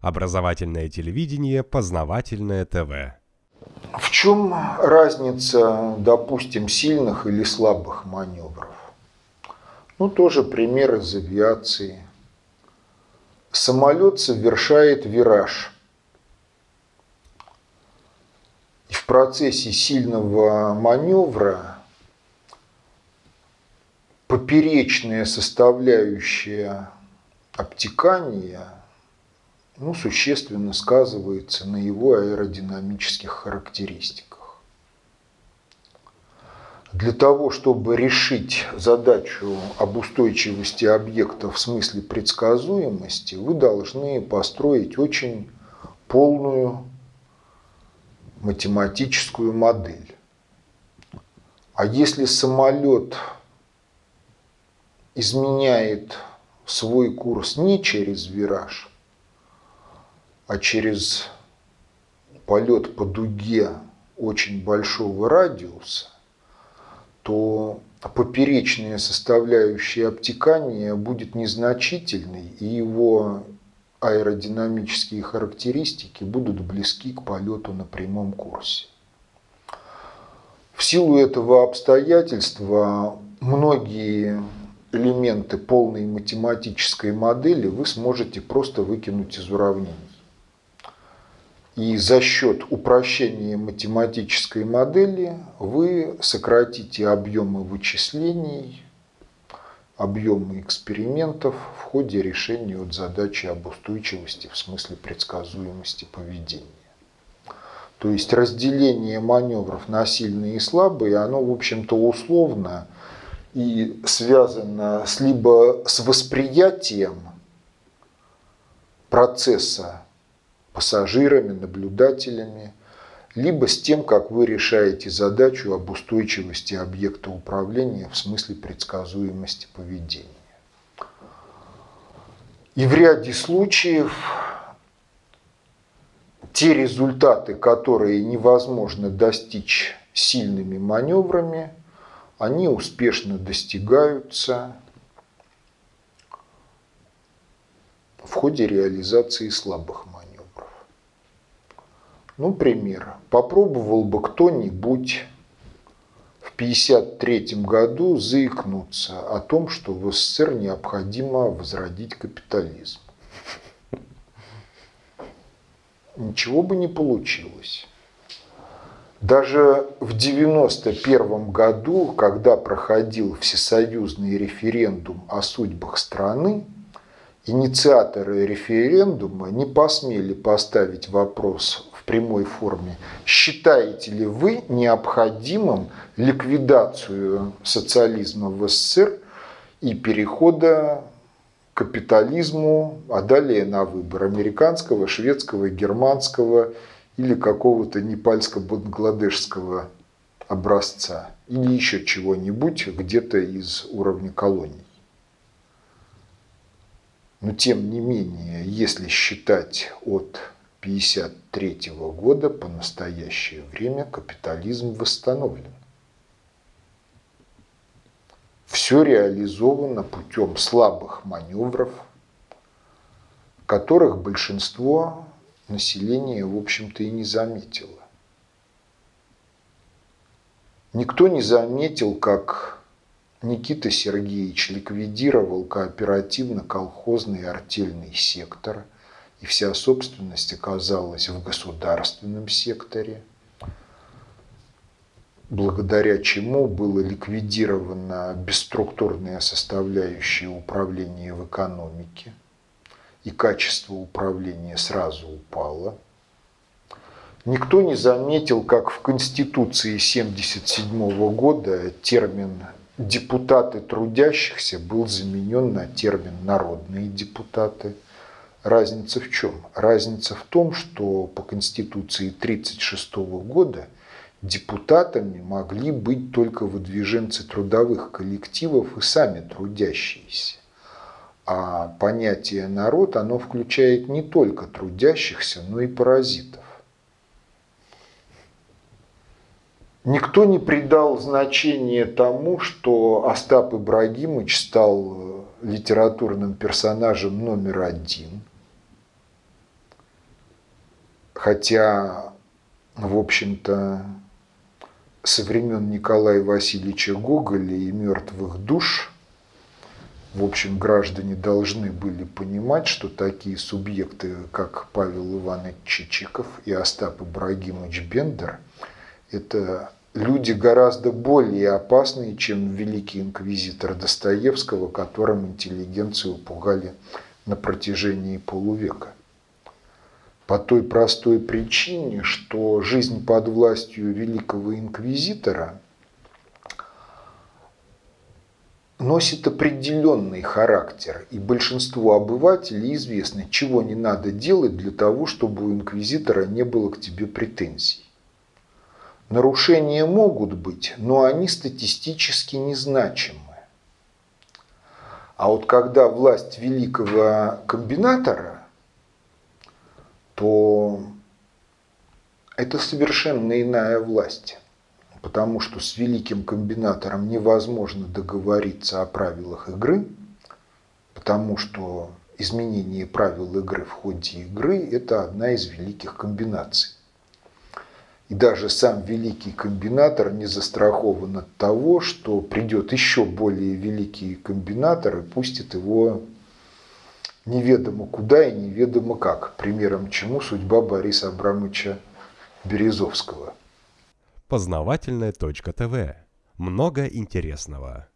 Образовательное телевидение, познавательное ТВ. В чем разница, допустим, сильных или слабых маневров? Ну, тоже пример из авиации. Самолет совершает вираж. В процессе сильного маневра поперечная составляющая обтекания ну, существенно сказывается на его аэродинамических характеристиках. Для того, чтобы решить задачу об устойчивости объекта в смысле предсказуемости, вы должны построить очень полную математическую модель. А если самолет изменяет свой курс не через вираж, а через полет по дуге очень большого радиуса, то поперечная составляющая обтекания будет незначительной, и его аэродинамические характеристики будут близки к полету на прямом курсе. В силу этого обстоятельства многие элементы полной математической модели вы сможете просто выкинуть из уравнений. И за счет упрощения математической модели вы сократите объемы вычислений, объемы экспериментов в ходе решения от задачи об устойчивости в смысле предсказуемости поведения. То есть разделение маневров на сильные и слабые, оно, в общем-то, условно – и связано с либо с восприятием процесса пассажирами, наблюдателями, либо с тем, как вы решаете задачу об устойчивости объекта управления в смысле предсказуемости поведения. И в ряде случаев те результаты, которые невозможно достичь сильными маневрами, они успешно достигаются в ходе реализации слабых маневров. Ну, пример. Попробовал бы кто-нибудь в 1953 году заикнуться о том, что в СССР необходимо возродить капитализм. Ничего бы не получилось. Даже в 1991 году, когда проходил всесоюзный референдум о судьбах страны, инициаторы референдума не посмели поставить вопрос прямой форме, считаете ли вы необходимым ликвидацию социализма в СССР и перехода к капитализму, а далее на выбор американского, шведского, германского или какого-то непальско-бангладешского образца, или еще чего-нибудь где-то из уровня колоний. Но тем не менее, если считать от 1953 года по настоящее время капитализм восстановлен. Все реализовано путем слабых маневров, которых большинство население, в общем-то, и не заметило. Никто не заметил, как Никита Сергеевич ликвидировал кооперативно-колхозный артельный сектор, и вся собственность оказалась в государственном секторе, благодаря чему было ликвидировано бесструктурная составляющая управления в экономике – и качество управления сразу упало. Никто не заметил, как в Конституции 1977 года термин «депутаты трудящихся» был заменен на термин «народные депутаты». Разница в чем? Разница в том, что по Конституции 1936 года депутатами могли быть только выдвиженцы трудовых коллективов и сами трудящиеся. А понятие народ, оно включает не только трудящихся, но и паразитов. Никто не придал значения тому, что Остап Ибрагимович стал литературным персонажем номер один. Хотя, в общем-то, со времен Николая Васильевича Гоголя и «Мертвых душ» в общем, граждане должны были понимать, что такие субъекты, как Павел Иванович Чичиков и Остап Ибрагимович Бендер, это люди гораздо более опасные, чем великий инквизитор Достоевского, которым интеллигенцию пугали на протяжении полувека. По той простой причине, что жизнь под властью великого инквизитора носит определенный характер, и большинству обывателей известно, чего не надо делать для того, чтобы у инквизитора не было к тебе претензий. Нарушения могут быть, но они статистически незначимы. А вот когда власть великого комбинатора, то это совершенно иная власть. Потому что с великим комбинатором невозможно договориться о правилах игры, потому что изменение правил игры в ходе игры – это одна из великих комбинаций. И даже сам великий комбинатор не застрахован от того, что придет еще более великий комбинатор и пустит его неведомо куда и неведомо как. Примером чему судьба Бориса Абрамовича Березовского. Познавательная точка ТВ. Много интересного.